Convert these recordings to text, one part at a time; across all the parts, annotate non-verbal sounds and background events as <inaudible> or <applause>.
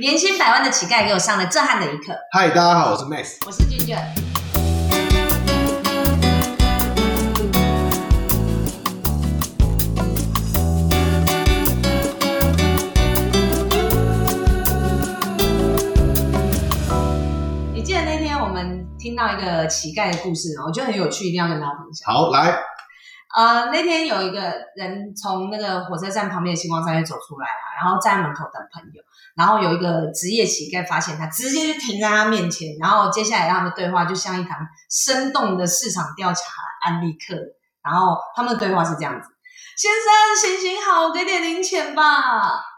年薪百万的乞丐给我上了震撼的一课。嗨，大家好，我是 Max。我是俊俊。你记得那天我们听到一个乞丐的故事吗？我觉得很有趣，一定要跟大家分享。好，来，呃，那天有一个人从那个火车站旁边的星光三月走出来啊，然后站在门口等朋友，然后有一个职业乞丐发现他，直接就停在他面前，然后接下来他们的对话就像一堂生动的市场调查案例课，然后他们的对话是这样子：先生，行行好，给点零钱吧。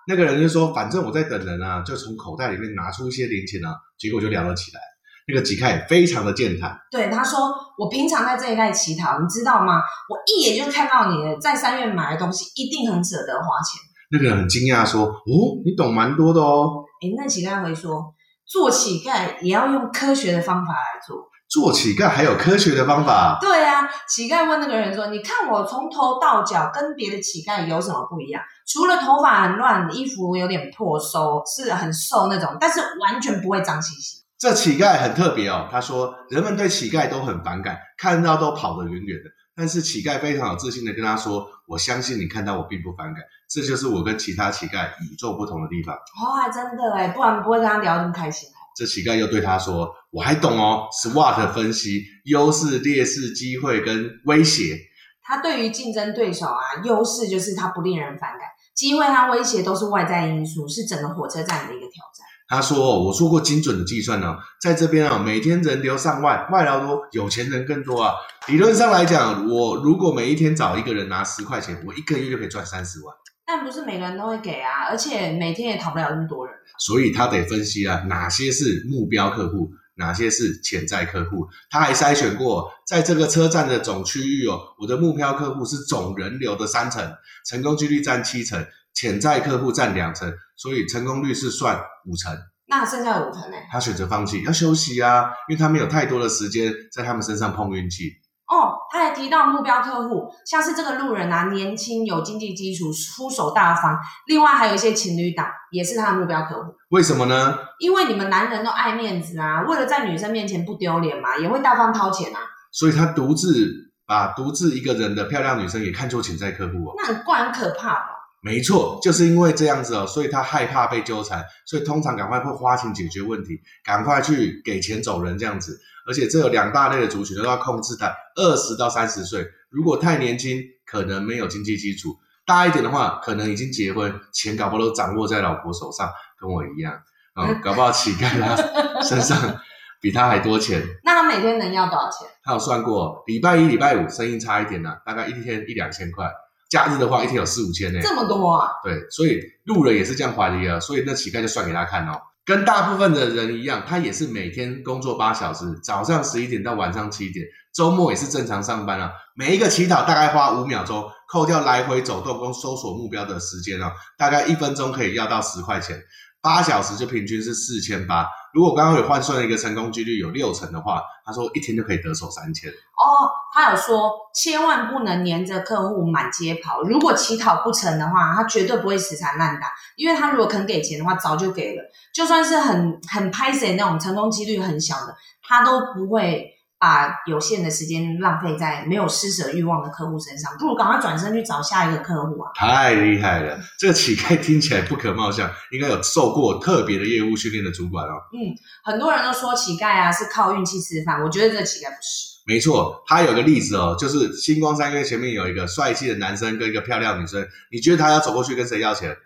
那个人就说，反正我在等人啊，就从口袋里面拿出一些零钱啊，结果就聊了起来。那个乞丐非常的健谈，对，他说：“我平常在这一带乞讨，你知道吗？我一眼就看到你了，在三院买的东西一定很舍得花钱。”那个人很惊讶说，哦，你懂蛮多的哦。诶，那乞丐回说，做乞丐也要用科学的方法来做。做乞丐还有科学的方法，对啊，乞丐问那个人说：“你看我从头到脚跟别的乞丐有什么不一样？除了头发很乱，衣服有点破收，是很瘦那种，但是完全不会脏兮兮。这乞丐很特别哦。他说，人们对乞丐都很反感，看到都跑得远远的。但是乞丐非常有自信的跟他说：“我相信你看到我并不反感，这就是我跟其他乞丐与众不同的地方。”哦，还真的哎，不然不会跟他聊得那么开心。这乞丐又对他说：“我还懂哦，SWOT 分析优势、劣势、机会跟威胁。他对于竞争对手啊，优势就是他不令人反感，机会和威胁都是外在因素，是整个火车站的一个挑战。”他说：“我做过精准的计算呢，在这边啊，每天人流上万，外劳多，有钱人更多啊。理论上来讲，我如果每一天找一个人拿十块钱，我一个月就可以赚三十万。但不是每个人都会给啊，而且每天也讨不了那么多人。所以他得分析啊，哪些是目标客户，哪些是潜在客户。他还筛选过，在这个车站的总区域哦，我的目标客户是总人流的三成，成功几率占七成，潜在客户占两成，所以成功率是算五成。那剩下的五成呢？他选择放弃，要休息啊，因为他没有太多的时间在他们身上碰运气。哦，他还提到目标客户，像是这个路人啊，年轻有经济基础，出手大方。另外还有一些情侣档也是他的目标客户。为什么呢？因为你们男人都爱面子啊，为了在女生面前不丢脸嘛，也会大方掏钱啊。所以他独自把独自一个人的漂亮女生也看作潜在客户哦。那很怪，很可怕吧？没错，就是因为这样子哦，所以他害怕被纠缠，所以通常赶快会花钱解决问题，赶快去给钱走人这样子。而且这有两大类的族群都要控制在二十到三十岁，如果太年轻，可能没有经济基础；大一点的话，可能已经结婚，钱搞不好都掌握在老婆手上，跟我一样啊、嗯，搞不好乞丐他 <laughs> 身上比他还多钱。那他每天能要多少钱？他有算过，礼拜一、礼拜五生意差一点呢、啊，大概一天一两千块。假日的话，一天有四五千呢，这么多啊？对，所以路人也是这样怀疑啊，所以那乞丐就算给他看哦。跟大部分的人一样，他也是每天工作八小时，早上十一点到晚上七点，周末也是正常上班啊。每一个乞讨大概花五秒钟，扣掉来回走动跟搜索目标的时间啊，大概一分钟可以要到十块钱，八小时就平均是四千八。如果刚刚有换算一个成功几率有六成的话，他说一天就可以得手三千。哦，他有说千万不能黏着客户满街跑，如果乞讨不成的话，他绝对不会死缠烂打，因为他如果肯给钱的话，早就给了。就算是很很拍谁那种成功几率很小的，他都不会把有限的时间浪费在没有施舍欲望的客户身上，不如赶快转身去找下一个客户啊！太厉害了，这个乞丐听起来不可貌相，应该有受过特别的业务训练的主管哦。嗯，很多人都说乞丐啊是靠运气吃饭，我觉得这个乞丐不是。没错，他有个例子哦，就是星光三月前面有一个帅气的男生跟一个漂亮女生，你觉得他要走过去跟谁要钱？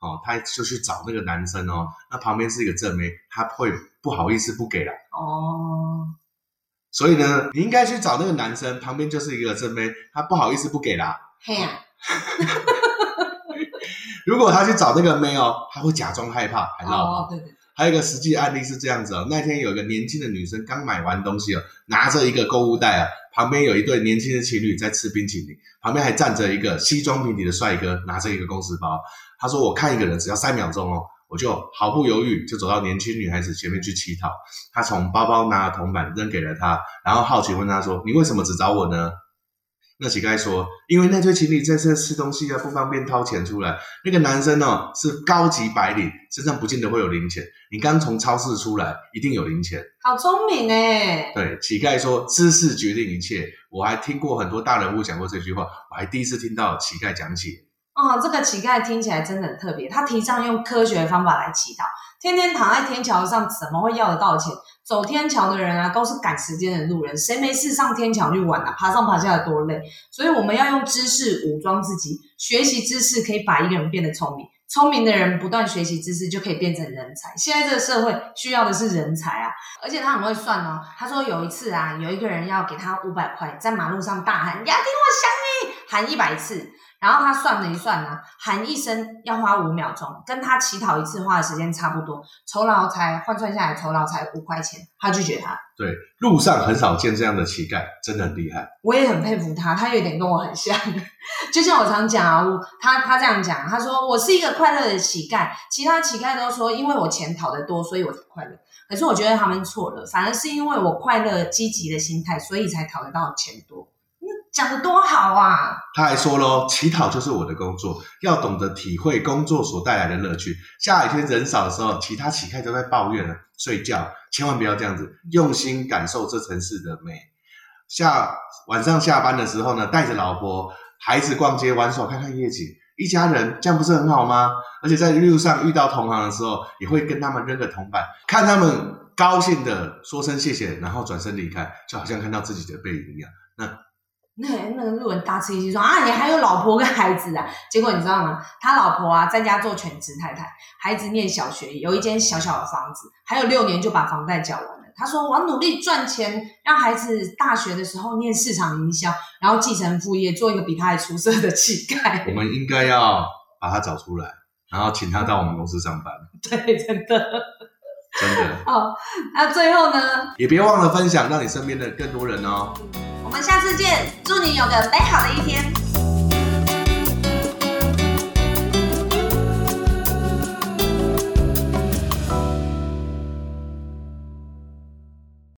哦，他就去找那个男生哦，那旁边是一个正妹，他会不好意思不给了。哦，所以呢，你应该去找那个男生，旁边就是一个正妹，他不好意思不给啦。嘿呀、<laughs> 如果他去找那个妹哦，他会假装害怕，还啊，闹跑。哦，对对，还有一个实际案例是这样子哦，那天有一个年轻的女生刚买完东西哦，拿着一个购物袋啊，旁边有一对年轻的情侣在吃冰淇淋，旁边还站着一个西装笔挺的帅哥，拿着一个公司包。他说：“我看一个人只要三秒钟哦。”我就毫不犹豫就走到年轻女孩子前面去乞讨。她从包包拿了铜板扔给了她，然后好奇问她说：“你为什么只找我呢？”那乞丐说，因为那对情侣在这吃东西啊，不方便掏钱出来。那个男生哦是高级白领，身上不见得会有零钱。你刚从超市出来，一定有零钱。好聪明哎！对，乞丐说知识决定一切。我还听过很多大人物讲过这句话，我还第一次听到乞丐讲起。哦，这个乞丐听起来真的很特别。他提倡用科学的方法来祈祷，天天躺在天桥上，怎么会要得到钱？走天桥的人啊，都是赶时间的路人，谁没事上天桥去玩啊？爬上爬下多累，所以我们要用知识武装自己，学习知识可以把一个人变得聪明，聪明的人不断学习知识就可以变成人才。现在这个社会需要的是人才啊，而且他很会算哦。他说有一次啊，有一个人要给他五百块，在马路上大喊“雅婷，我想你”，喊一百次。然后他算了一算呢，喊一声要花五秒钟，跟他乞讨一次花的时间差不多，酬劳才换算下来，酬劳才五块钱，他拒绝他。对，路上很少见这样的乞丐，真的很厉害。我也很佩服他，他有点跟我很像，<laughs> 就像我常讲啊，他他这样讲，他说我是一个快乐的乞丐，其他乞丐都说因为我钱讨得多，所以我才快乐。可是我觉得他们错了，反而是因为我快乐积极的心态，所以才讨得到钱多。讲的多好啊！他还说喽，乞讨就是我的工作，要懂得体会工作所带来的乐趣。下雨天人少的时候，其他乞丐都在抱怨了，睡觉，千万不要这样子，用心感受这城市的美。下晚上下班的时候呢，带着老婆孩子逛街玩耍，看看夜景，一家人这样不是很好吗？而且在路上遇到同行的时候，也会跟他们扔个铜板，看他们高兴的说声谢谢，然后转身离开，就好像看到自己的背影一样。那。那那个路人大吃一惊说啊，你还有老婆跟孩子啊？结果你知道吗？他老婆啊在家做全职太太，孩子念小学，有一间小小的房子，还有六年就把房贷缴完了。他说我要努力赚钱，让孩子大学的时候念市场营销，然后继承副业，做一个比他还出色的乞丐。<laughs> 我们应该要把他找出来，然后请他到我们公司上班。<laughs> 对，真的，真的。哦，那最后呢？也别忘了分享，让你身边的更多人哦。我们下次见，祝你有个美好的一天。